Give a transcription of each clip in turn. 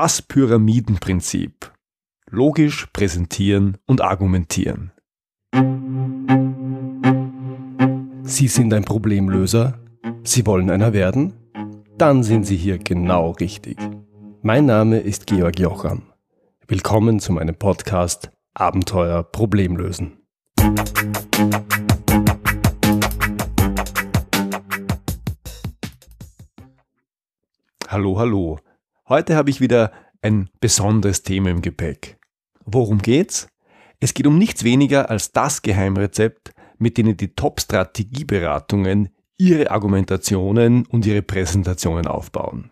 Das Pyramidenprinzip. Logisch präsentieren und argumentieren. Sie sind ein Problemlöser? Sie wollen einer werden? Dann sind Sie hier genau richtig. Mein Name ist Georg Jocham. Willkommen zu meinem Podcast Abenteuer Problemlösen. Hallo, hallo. Heute habe ich wieder ein besonderes Thema im Gepäck. Worum geht's? Es geht um nichts weniger als das Geheimrezept, mit denen die Top-Strategieberatungen ihre Argumentationen und ihre Präsentationen aufbauen.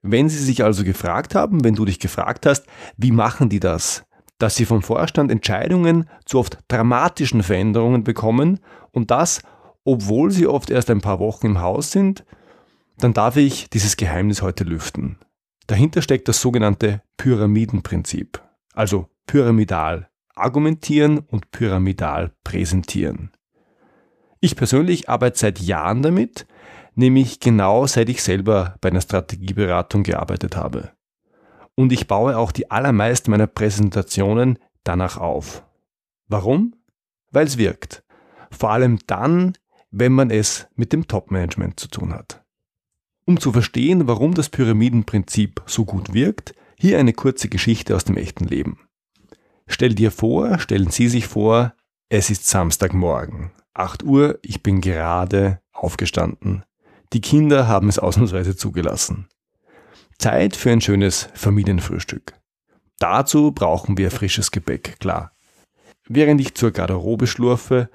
Wenn Sie sich also gefragt haben, wenn du dich gefragt hast, wie machen die das, dass sie vom Vorstand Entscheidungen zu oft dramatischen Veränderungen bekommen und das, obwohl sie oft erst ein paar Wochen im Haus sind, dann darf ich dieses Geheimnis heute lüften. Dahinter steckt das sogenannte Pyramidenprinzip, also pyramidal argumentieren und pyramidal präsentieren. Ich persönlich arbeite seit Jahren damit, nämlich genau seit ich selber bei einer Strategieberatung gearbeitet habe. Und ich baue auch die allermeisten meiner Präsentationen danach auf. Warum? Weil es wirkt. Vor allem dann, wenn man es mit dem Top-Management zu tun hat. Um zu verstehen, warum das Pyramidenprinzip so gut wirkt, hier eine kurze Geschichte aus dem echten Leben. Stell dir vor, stellen Sie sich vor, es ist Samstagmorgen, 8 Uhr, ich bin gerade aufgestanden. Die Kinder haben es ausnahmsweise zugelassen. Zeit für ein schönes Familienfrühstück. Dazu brauchen wir frisches Gebäck, klar. Während ich zur Garderobe schlurfe,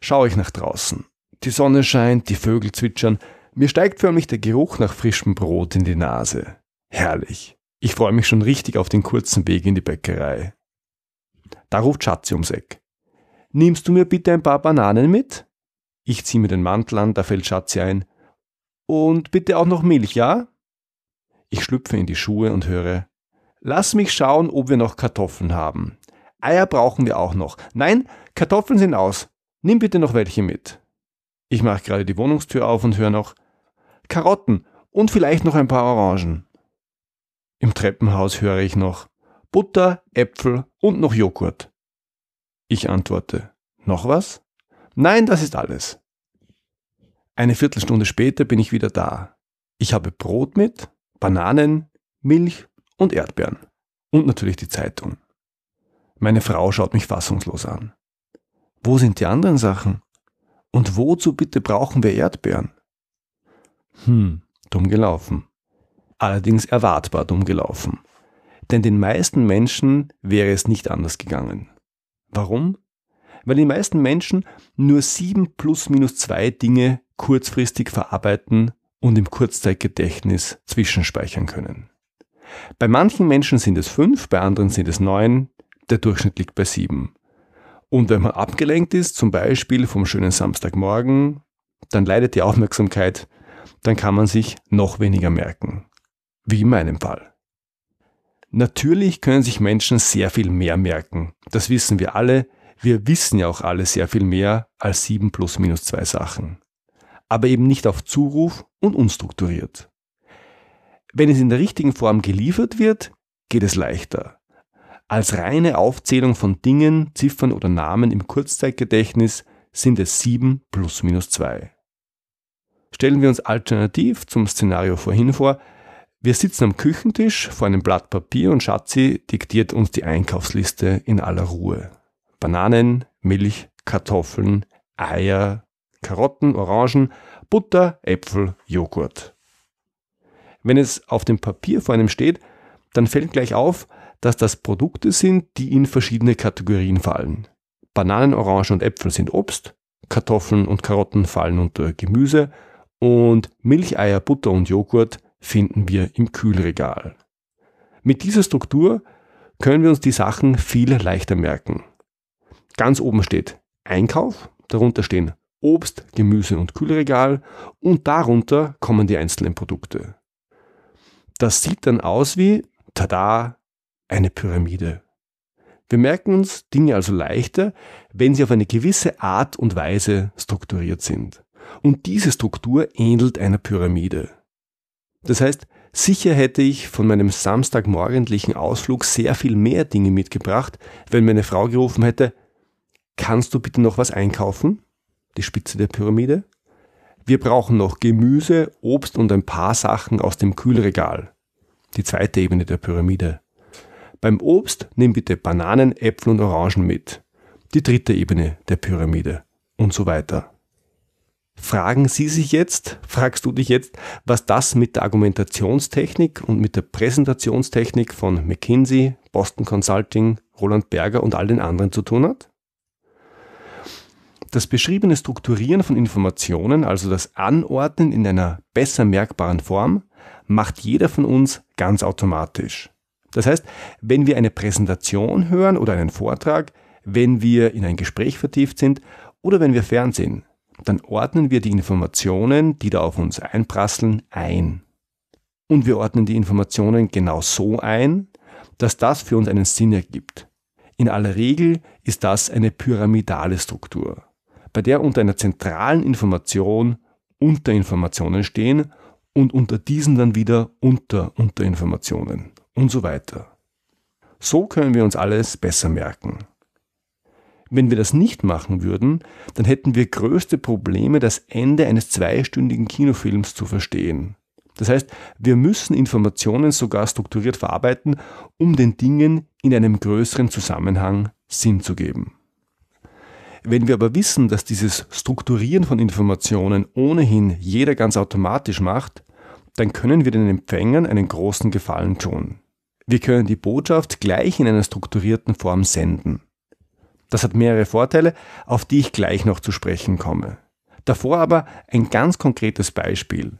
schaue ich nach draußen. Die Sonne scheint, die Vögel zwitschern, mir steigt förmlich der Geruch nach frischem Brot in die Nase. Herrlich. Ich freue mich schon richtig auf den kurzen Weg in die Bäckerei. Da ruft Schatzi ums Eck. Nimmst du mir bitte ein paar Bananen mit? Ich ziehe mir den Mantel an, da fällt Schatzi ein. Und bitte auch noch Milch, ja? Ich schlüpfe in die Schuhe und höre. Lass mich schauen, ob wir noch Kartoffeln haben. Eier brauchen wir auch noch. Nein, Kartoffeln sind aus. Nimm bitte noch welche mit. Ich mache gerade die Wohnungstür auf und höre noch. Karotten und vielleicht noch ein paar Orangen. Im Treppenhaus höre ich noch Butter, Äpfel und noch Joghurt. Ich antworte, noch was? Nein, das ist alles. Eine Viertelstunde später bin ich wieder da. Ich habe Brot mit, Bananen, Milch und Erdbeeren. Und natürlich die Zeitung. Meine Frau schaut mich fassungslos an. Wo sind die anderen Sachen? Und wozu bitte brauchen wir Erdbeeren? Hm, dumm gelaufen. Allerdings erwartbar dumm gelaufen. Denn den meisten Menschen wäre es nicht anders gegangen. Warum? Weil die meisten Menschen nur sieben plus minus zwei Dinge kurzfristig verarbeiten und im Kurzzeitgedächtnis zwischenspeichern können. Bei manchen Menschen sind es fünf, bei anderen sind es neun, der Durchschnitt liegt bei sieben. Und wenn man abgelenkt ist, zum Beispiel vom schönen Samstagmorgen, dann leidet die Aufmerksamkeit dann kann man sich noch weniger merken. Wie in meinem Fall. Natürlich können sich Menschen sehr viel mehr merken. Das wissen wir alle. Wir wissen ja auch alle sehr viel mehr als 7 plus minus 2 Sachen. Aber eben nicht auf Zuruf und unstrukturiert. Wenn es in der richtigen Form geliefert wird, geht es leichter. Als reine Aufzählung von Dingen, Ziffern oder Namen im Kurzzeitgedächtnis sind es 7 plus minus 2. Stellen wir uns alternativ zum Szenario vorhin vor, wir sitzen am Küchentisch vor einem Blatt Papier und Schatzi diktiert uns die Einkaufsliste in aller Ruhe. Bananen, Milch, Kartoffeln, Eier, Karotten, Orangen, Butter, Äpfel, Joghurt. Wenn es auf dem Papier vor einem steht, dann fällt gleich auf, dass das Produkte sind, die in verschiedene Kategorien fallen. Bananen, Orangen und Äpfel sind Obst, Kartoffeln und Karotten fallen unter Gemüse und Milch, Eier, Butter und Joghurt finden wir im Kühlregal. Mit dieser Struktur können wir uns die Sachen viel leichter merken. Ganz oben steht Einkauf, darunter stehen Obst, Gemüse und Kühlregal und darunter kommen die einzelnen Produkte. Das sieht dann aus wie, tada, eine Pyramide. Wir merken uns Dinge also leichter, wenn sie auf eine gewisse Art und Weise strukturiert sind. Und diese Struktur ähnelt einer Pyramide. Das heißt, Sicher hätte ich von meinem samstagmorgendlichen Ausflug sehr viel mehr Dinge mitgebracht, wenn meine Frau gerufen hätte, kannst du bitte noch was einkaufen? Die Spitze der Pyramide. Wir brauchen noch Gemüse, Obst und ein paar Sachen aus dem Kühlregal. Die zweite Ebene der Pyramide. Beim Obst nimm bitte Bananen, Äpfel und Orangen mit. Die dritte Ebene der Pyramide. Und so weiter. Fragen Sie sich jetzt, fragst du dich jetzt, was das mit der Argumentationstechnik und mit der Präsentationstechnik von McKinsey, Boston Consulting, Roland Berger und all den anderen zu tun hat? Das beschriebene Strukturieren von Informationen, also das Anordnen in einer besser merkbaren Form, macht jeder von uns ganz automatisch. Das heißt, wenn wir eine Präsentation hören oder einen Vortrag, wenn wir in ein Gespräch vertieft sind oder wenn wir Fernsehen, dann ordnen wir die Informationen, die da auf uns einprasseln, ein. Und wir ordnen die Informationen genau so ein, dass das für uns einen Sinn ergibt. In aller Regel ist das eine pyramidale Struktur, bei der unter einer zentralen Information Unterinformationen stehen und unter diesen dann wieder Unter-Unterinformationen und so weiter. So können wir uns alles besser merken. Wenn wir das nicht machen würden, dann hätten wir größte Probleme, das Ende eines zweistündigen Kinofilms zu verstehen. Das heißt, wir müssen Informationen sogar strukturiert verarbeiten, um den Dingen in einem größeren Zusammenhang Sinn zu geben. Wenn wir aber wissen, dass dieses Strukturieren von Informationen ohnehin jeder ganz automatisch macht, dann können wir den Empfängern einen großen Gefallen tun. Wir können die Botschaft gleich in einer strukturierten Form senden. Das hat mehrere Vorteile, auf die ich gleich noch zu sprechen komme. Davor aber ein ganz konkretes Beispiel.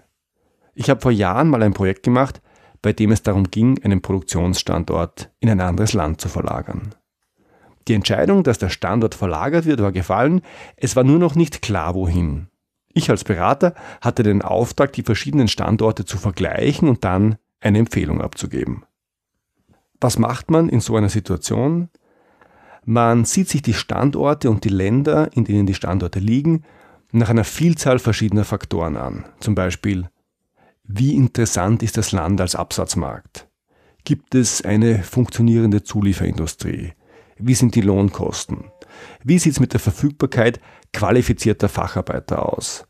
Ich habe vor Jahren mal ein Projekt gemacht, bei dem es darum ging, einen Produktionsstandort in ein anderes Land zu verlagern. Die Entscheidung, dass der Standort verlagert wird, war gefallen, es war nur noch nicht klar, wohin. Ich als Berater hatte den Auftrag, die verschiedenen Standorte zu vergleichen und dann eine Empfehlung abzugeben. Was macht man in so einer Situation? Man sieht sich die Standorte und die Länder, in denen die Standorte liegen, nach einer Vielzahl verschiedener Faktoren an. Zum Beispiel, wie interessant ist das Land als Absatzmarkt? Gibt es eine funktionierende Zulieferindustrie? Wie sind die Lohnkosten? Wie sieht es mit der Verfügbarkeit qualifizierter Facharbeiter aus?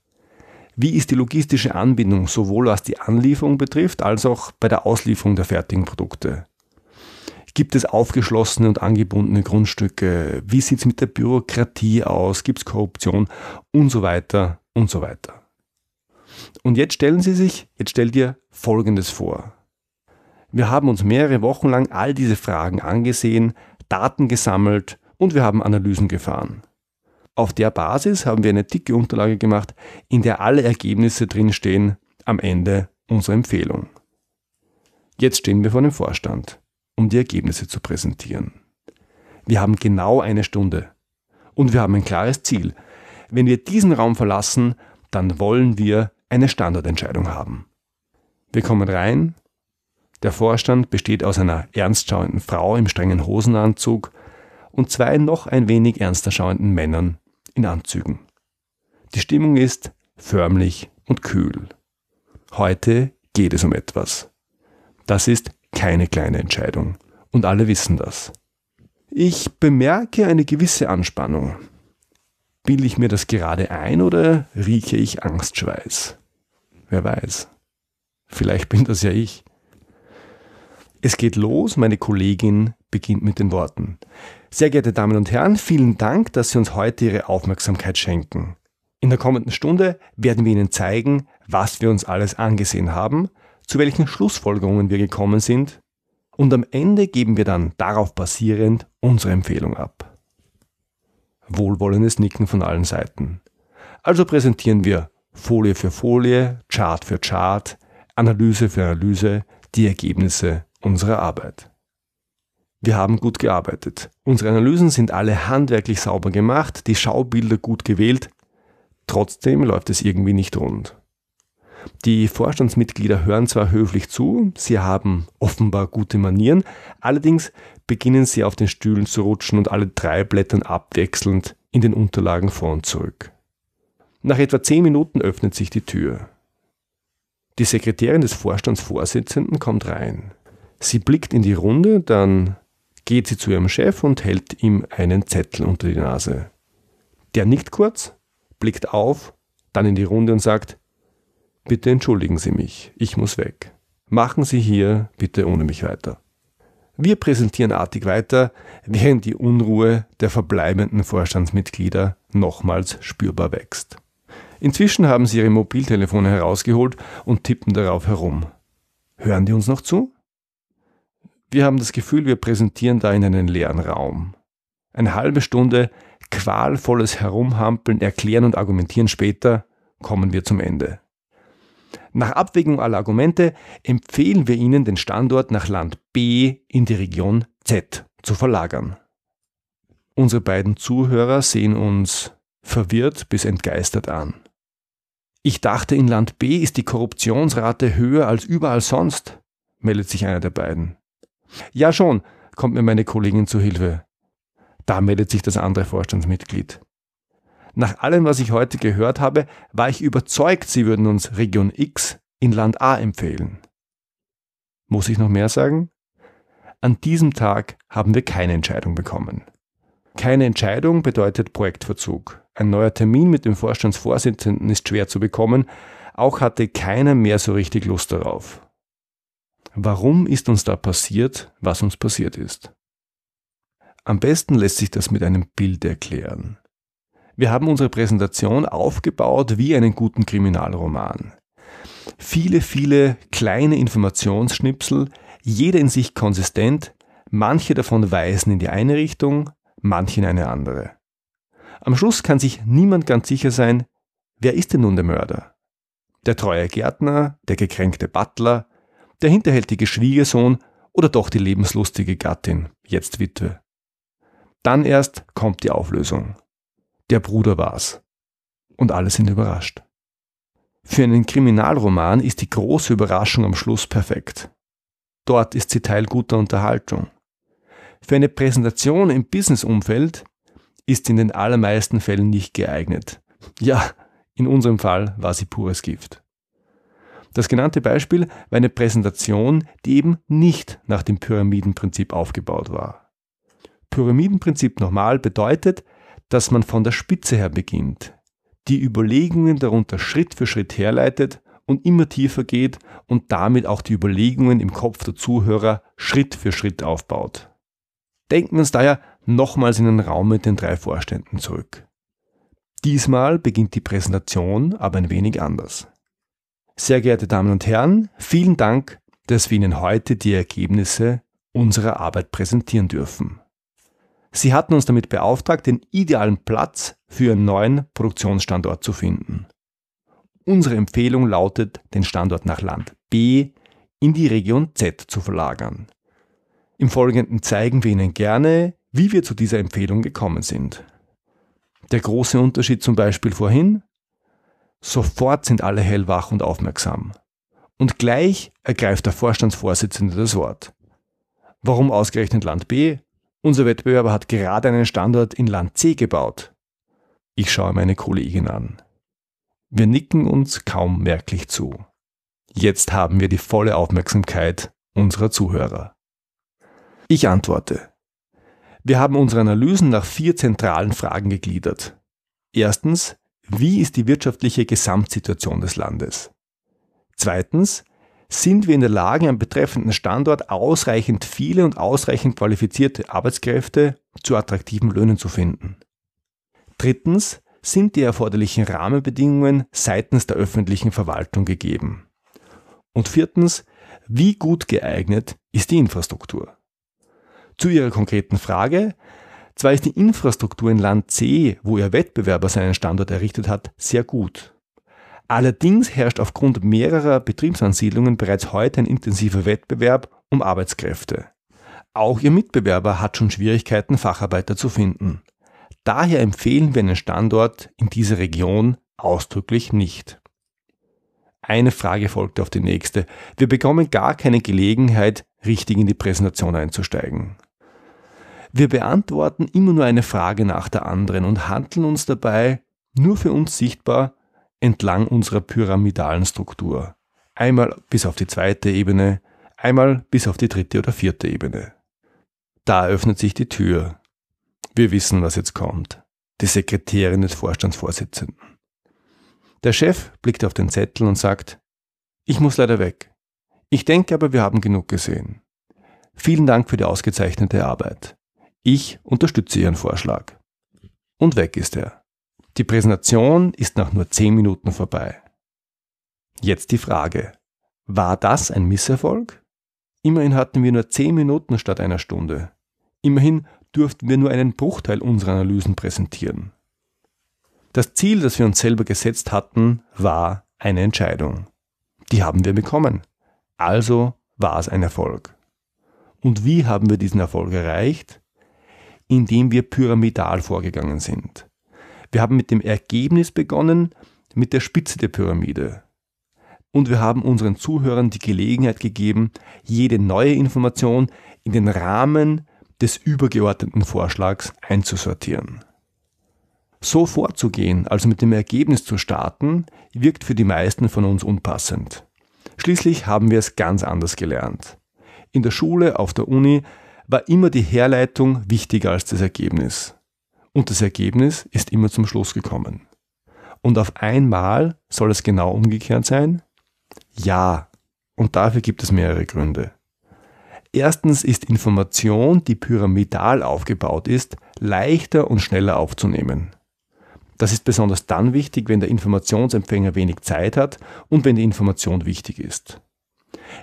Wie ist die logistische Anbindung sowohl was die Anlieferung betrifft, als auch bei der Auslieferung der fertigen Produkte? Gibt es aufgeschlossene und angebundene Grundstücke? Wie sieht es mit der Bürokratie aus? Gibt es Korruption? Und so weiter und so weiter. Und jetzt stellen Sie sich, jetzt stell dir Folgendes vor. Wir haben uns mehrere Wochen lang all diese Fragen angesehen, Daten gesammelt und wir haben Analysen gefahren. Auf der Basis haben wir eine dicke Unterlage gemacht, in der alle Ergebnisse drinstehen am Ende unserer Empfehlung. Jetzt stehen wir vor dem Vorstand um die Ergebnisse zu präsentieren. Wir haben genau eine Stunde. Und wir haben ein klares Ziel. Wenn wir diesen Raum verlassen, dann wollen wir eine Standortentscheidung haben. Wir kommen rein. Der Vorstand besteht aus einer ernstschauenden Frau im strengen Hosenanzug und zwei noch ein wenig ernster schauenden Männern in Anzügen. Die Stimmung ist förmlich und kühl. Heute geht es um etwas. Das ist keine kleine Entscheidung. Und alle wissen das. Ich bemerke eine gewisse Anspannung. Bilde ich mir das gerade ein oder rieche ich Angstschweiß? Wer weiß. Vielleicht bin das ja ich. Es geht los, meine Kollegin beginnt mit den Worten. Sehr geehrte Damen und Herren, vielen Dank, dass Sie uns heute Ihre Aufmerksamkeit schenken. In der kommenden Stunde werden wir Ihnen zeigen, was wir uns alles angesehen haben, zu welchen Schlussfolgerungen wir gekommen sind und am Ende geben wir dann darauf basierend unsere Empfehlung ab. Wohlwollendes Nicken von allen Seiten. Also präsentieren wir Folie für Folie, Chart für Chart, Analyse für Analyse die Ergebnisse unserer Arbeit. Wir haben gut gearbeitet. Unsere Analysen sind alle handwerklich sauber gemacht, die Schaubilder gut gewählt. Trotzdem läuft es irgendwie nicht rund. Die Vorstandsmitglieder hören zwar höflich zu, sie haben offenbar gute Manieren, allerdings beginnen sie auf den Stühlen zu rutschen und alle drei blättern abwechselnd in den Unterlagen vor und zurück. Nach etwa zehn Minuten öffnet sich die Tür. Die Sekretärin des Vorstandsvorsitzenden kommt rein. Sie blickt in die Runde, dann geht sie zu ihrem Chef und hält ihm einen Zettel unter die Nase. Der nickt kurz, blickt auf, dann in die Runde und sagt, bitte entschuldigen Sie mich, ich muss weg. Machen Sie hier bitte ohne mich weiter. Wir präsentieren artig weiter, während die Unruhe der verbleibenden Vorstandsmitglieder nochmals spürbar wächst. Inzwischen haben sie ihre Mobiltelefone herausgeholt und tippen darauf herum. Hören die uns noch zu? Wir haben das Gefühl, wir präsentieren da in einen leeren Raum. Eine halbe Stunde qualvolles Herumhampeln, Erklären und Argumentieren später kommen wir zum Ende. Nach Abwägung aller Argumente empfehlen wir Ihnen, den Standort nach Land B in die Region Z zu verlagern. Unsere beiden Zuhörer sehen uns verwirrt bis entgeistert an. Ich dachte, in Land B ist die Korruptionsrate höher als überall sonst, meldet sich einer der beiden. Ja schon, kommt mir meine Kollegin zu Hilfe. Da meldet sich das andere Vorstandsmitglied. Nach allem, was ich heute gehört habe, war ich überzeugt, Sie würden uns Region X in Land A empfehlen. Muss ich noch mehr sagen? An diesem Tag haben wir keine Entscheidung bekommen. Keine Entscheidung bedeutet Projektverzug. Ein neuer Termin mit dem Vorstandsvorsitzenden ist schwer zu bekommen. Auch hatte keiner mehr so richtig Lust darauf. Warum ist uns da passiert, was uns passiert ist? Am besten lässt sich das mit einem Bild erklären. Wir haben unsere Präsentation aufgebaut wie einen guten Kriminalroman. Viele, viele kleine Informationsschnipsel, jeder in sich konsistent, manche davon weisen in die eine Richtung, manche in eine andere. Am Schluss kann sich niemand ganz sicher sein, wer ist denn nun der Mörder? Der treue Gärtner, der gekränkte Butler, der hinterhältige Schwiegersohn oder doch die lebenslustige Gattin, jetzt Witwe. Dann erst kommt die Auflösung. Der Bruder war's. Und alle sind überrascht. Für einen Kriminalroman ist die große Überraschung am Schluss perfekt. Dort ist sie Teil guter Unterhaltung. Für eine Präsentation im Businessumfeld ist in den allermeisten Fällen nicht geeignet. Ja, in unserem Fall war sie pures Gift. Das genannte Beispiel war eine Präsentation, die eben nicht nach dem Pyramidenprinzip aufgebaut war. Pyramidenprinzip nochmal bedeutet, dass man von der Spitze her beginnt, die Überlegungen darunter Schritt für Schritt herleitet und immer tiefer geht und damit auch die Überlegungen im Kopf der Zuhörer Schritt für Schritt aufbaut. Denken wir uns daher nochmals in den Raum mit den drei Vorständen zurück. Diesmal beginnt die Präsentation aber ein wenig anders. Sehr geehrte Damen und Herren, vielen Dank, dass wir Ihnen heute die Ergebnisse unserer Arbeit präsentieren dürfen. Sie hatten uns damit beauftragt, den idealen Platz für einen neuen Produktionsstandort zu finden. Unsere Empfehlung lautet, den Standort nach Land B in die Region Z zu verlagern. Im Folgenden zeigen wir Ihnen gerne, wie wir zu dieser Empfehlung gekommen sind. Der große Unterschied zum Beispiel vorhin? Sofort sind alle hellwach und aufmerksam. Und gleich ergreift der Vorstandsvorsitzende das Wort. Warum ausgerechnet Land B? Unser Wettbewerber hat gerade einen Standort in Land C gebaut. Ich schaue meine Kollegin an. Wir nicken uns kaum merklich zu. Jetzt haben wir die volle Aufmerksamkeit unserer Zuhörer. Ich antworte. Wir haben unsere Analysen nach vier zentralen Fragen gegliedert. Erstens, wie ist die wirtschaftliche Gesamtsituation des Landes? Zweitens, sind wir in der Lage, am betreffenden Standort ausreichend viele und ausreichend qualifizierte Arbeitskräfte zu attraktiven Löhnen zu finden. Drittens sind die erforderlichen Rahmenbedingungen seitens der öffentlichen Verwaltung gegeben. Und viertens, wie gut geeignet ist die Infrastruktur? Zu Ihrer konkreten Frage. Zwar ist die Infrastruktur in Land C, wo Ihr Wettbewerber seinen Standort errichtet hat, sehr gut. Allerdings herrscht aufgrund mehrerer Betriebsansiedlungen bereits heute ein intensiver Wettbewerb um Arbeitskräfte. Auch Ihr Mitbewerber hat schon Schwierigkeiten, Facharbeiter zu finden. Daher empfehlen wir einen Standort in dieser Region ausdrücklich nicht. Eine Frage folgte auf die nächste. Wir bekommen gar keine Gelegenheit, richtig in die Präsentation einzusteigen. Wir beantworten immer nur eine Frage nach der anderen und handeln uns dabei nur für uns sichtbar entlang unserer pyramidalen Struktur. einmal bis auf die zweite Ebene, einmal bis auf die dritte oder vierte Ebene. Da öffnet sich die Tür. Wir wissen, was jetzt kommt. Die Sekretärin des Vorstandsvorsitzenden. Der Chef blickt auf den Zettel und sagt, ich muss leider weg. Ich denke aber, wir haben genug gesehen. Vielen Dank für die ausgezeichnete Arbeit. Ich unterstütze Ihren Vorschlag. Und weg ist er. Die Präsentation ist nach nur zehn Minuten vorbei. Jetzt die Frage. War das ein Misserfolg? Immerhin hatten wir nur zehn Minuten statt einer Stunde. Immerhin durften wir nur einen Bruchteil unserer Analysen präsentieren. Das Ziel, das wir uns selber gesetzt hatten, war eine Entscheidung. Die haben wir bekommen. Also war es ein Erfolg. Und wie haben wir diesen Erfolg erreicht? Indem wir pyramidal vorgegangen sind. Wir haben mit dem Ergebnis begonnen, mit der Spitze der Pyramide. Und wir haben unseren Zuhörern die Gelegenheit gegeben, jede neue Information in den Rahmen des übergeordneten Vorschlags einzusortieren. So vorzugehen, also mit dem Ergebnis zu starten, wirkt für die meisten von uns unpassend. Schließlich haben wir es ganz anders gelernt. In der Schule, auf der Uni war immer die Herleitung wichtiger als das Ergebnis. Und das Ergebnis ist immer zum Schluss gekommen. Und auf einmal soll es genau umgekehrt sein? Ja. Und dafür gibt es mehrere Gründe. Erstens ist Information, die pyramidal aufgebaut ist, leichter und schneller aufzunehmen. Das ist besonders dann wichtig, wenn der Informationsempfänger wenig Zeit hat und wenn die Information wichtig ist.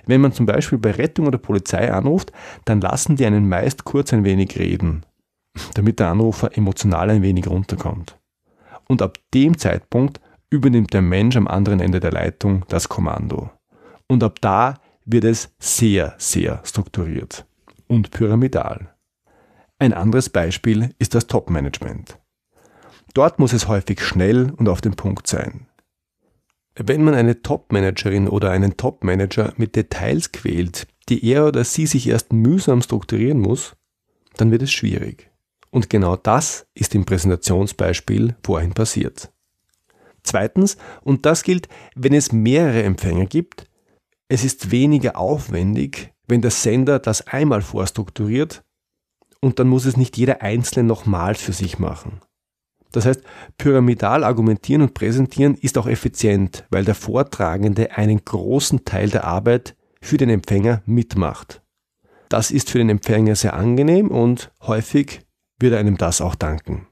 Wenn man zum Beispiel bei Rettung oder Polizei anruft, dann lassen die einen meist kurz ein wenig reden, damit der Anrufer emotional ein wenig runterkommt. Und ab dem Zeitpunkt übernimmt der Mensch am anderen Ende der Leitung das Kommando. Und ab da wird es sehr, sehr strukturiert und pyramidal. Ein anderes Beispiel ist das Top-Management. Dort muss es häufig schnell und auf den Punkt sein. Wenn man eine Top-Managerin oder einen Top-Manager mit Details quält, die er oder sie sich erst mühsam strukturieren muss, dann wird es schwierig. Und genau das ist im Präsentationsbeispiel vorhin passiert. Zweitens, und das gilt, wenn es mehrere Empfänger gibt, es ist weniger aufwendig, wenn der Sender das einmal vorstrukturiert und dann muss es nicht jeder Einzelne nochmals für sich machen. Das heißt, pyramidal argumentieren und präsentieren ist auch effizient, weil der Vortragende einen großen Teil der Arbeit für den Empfänger mitmacht. Das ist für den Empfänger sehr angenehm und häufig wird einem das auch danken.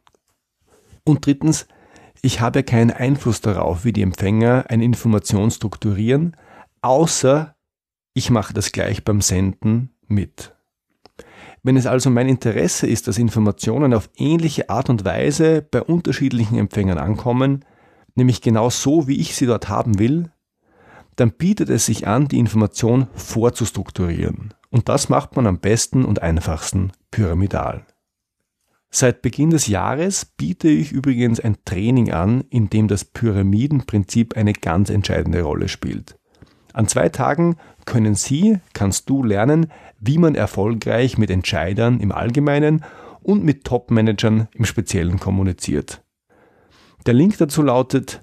Und drittens, ich habe keinen Einfluss darauf, wie die Empfänger eine Information strukturieren, außer ich mache das gleich beim Senden mit. Wenn es also mein Interesse ist, dass Informationen auf ähnliche Art und Weise bei unterschiedlichen Empfängern ankommen, nämlich genau so, wie ich sie dort haben will, dann bietet es sich an, die Information vorzustrukturieren. Und das macht man am besten und einfachsten pyramidal. Seit Beginn des Jahres biete ich übrigens ein Training an, in dem das Pyramidenprinzip eine ganz entscheidende Rolle spielt. An zwei Tagen können Sie, kannst du lernen, wie man erfolgreich mit Entscheidern im Allgemeinen und mit Top-Managern im Speziellen kommuniziert. Der Link dazu lautet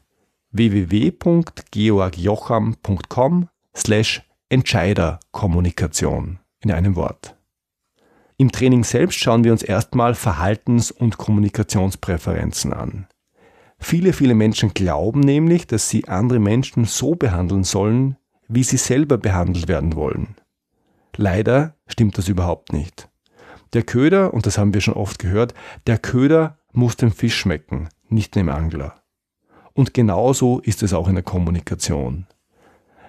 www.georgjocham.com slash Entscheiderkommunikation in einem Wort. Im Training selbst schauen wir uns erstmal Verhaltens- und Kommunikationspräferenzen an. Viele, viele Menschen glauben nämlich, dass sie andere Menschen so behandeln sollen, wie sie selber behandelt werden wollen. Leider stimmt das überhaupt nicht. Der Köder, und das haben wir schon oft gehört, der Köder muss dem Fisch schmecken, nicht dem Angler. Und genauso ist es auch in der Kommunikation.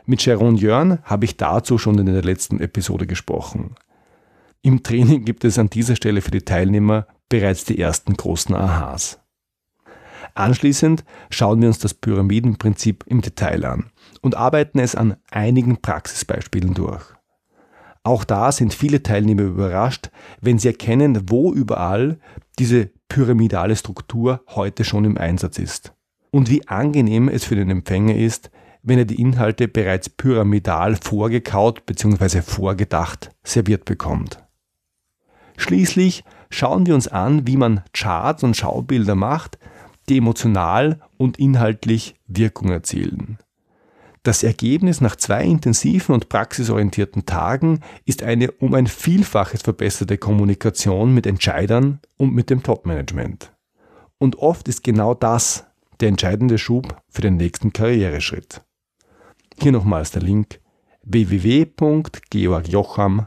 Mit Sharon Jörn habe ich dazu schon in der letzten Episode gesprochen. Im Training gibt es an dieser Stelle für die Teilnehmer bereits die ersten großen Aha's. Anschließend schauen wir uns das Pyramidenprinzip im Detail an und arbeiten es an einigen Praxisbeispielen durch. Auch da sind viele Teilnehmer überrascht, wenn sie erkennen, wo überall diese pyramidale Struktur heute schon im Einsatz ist. Und wie angenehm es für den Empfänger ist, wenn er die Inhalte bereits pyramidal vorgekaut bzw. vorgedacht serviert bekommt. Schließlich schauen wir uns an, wie man Charts und Schaubilder macht, die emotional und inhaltlich Wirkung erzielen. Das Ergebnis nach zwei intensiven und praxisorientierten Tagen ist eine um ein Vielfaches verbesserte Kommunikation mit Entscheidern und mit dem Topmanagement. Und oft ist genau das der entscheidende Schub für den nächsten Karriereschritt. Hier nochmals der Link www.georgjocham.com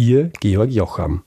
Ihr Georg Jocham.